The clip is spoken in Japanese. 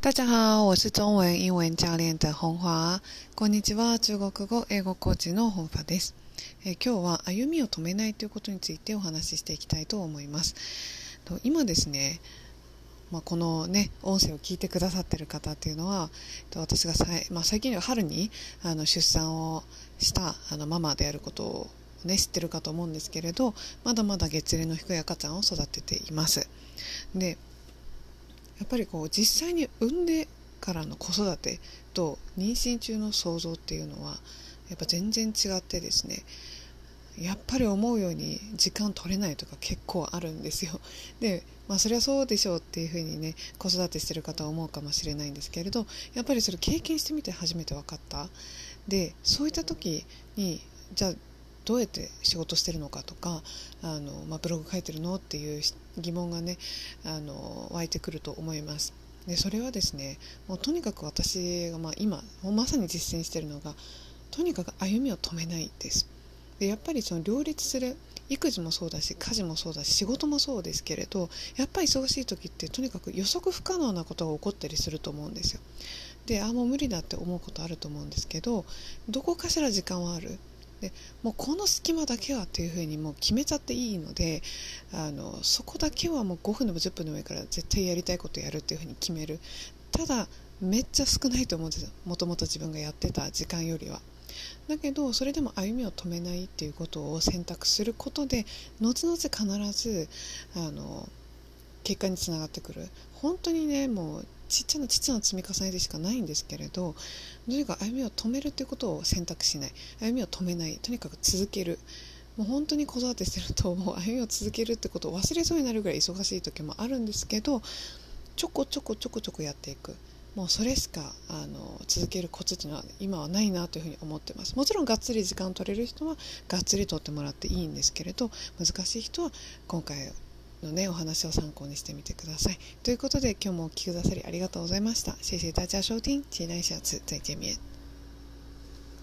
大家好，我是中文英文教練的本華。こんにちは、中国語英語コーチの本華です。え今日は歩みを止めないということについてお話ししていきたいと思います。と今ですね、まあ、このね音声を聞いてくださっている方っていうのはと私がさい、まあ、最近は春にあの出産をしたあのママであることを、ね、知ってるかと思うんですけれどまだまだ月齢の低い赤ちゃんを育てています。でやっぱりこう実際に産んでからの子育てと妊娠中の想像っていうのはやっぱ全然違ってですねやっぱり思うように時間取れないとか結構あるんですよ。で、まあそれはそうでしょうっていうふうにね子育てしてる方は思うかもしれないんですけれどやっぱりそれ経験してみて初めて分かった。でそういった時にじゃあどうやって仕事してるのかとかあの、まあ、ブログ書いてるのっていう疑問がねあの湧いてくると思います。でそれはですねもうとにかく私が、まあ、今もうまさに実践してるのがとにかく歩みを止めないです。でやっぱりその両立する育児もそうだし家事もそうだし仕事もそうですけれどやっぱり忙しい時ってとにかく予測不可能なことが起こったりすると思うんですよ。であもう無理だって思うことあると思うんですけどどこかしら時間はあるでもうこの隙間だけはっていうふうにもう決めちゃっていいのであのそこだけはもう5分でも10分でもいいから絶対やりたいことやるっていうふうに決める。ただめっちゃ少ないと思うんですよ。もともと自分がやってた時間よりは。だけどそれでも歩みを止めないっていうことを選択することで後々必ずあの結果につながってくる。本当にねもうちっちゃなちっちゃな積み重ねでしかないんですけれどとにかく歩みを止めるということを選択しない。歩みを止めない。とにかく続ける。もう本当に子育てしてるともう。歩みを続けるってことを忘れそうになるぐらい忙しい時もあるんですけどちょこちょこちょこちょこやっていく。もうそれしかあの続けるコツっていうのは今はないなというふうに思ってます。もちろんがっつり時間を取れる人はがっつり取ってもらっていいんですけれど難しい人は今回のねお話を参考にしてみてください。ということで今日もお聴きくださりありがとうございました。谢谢大家收听期待下次再见面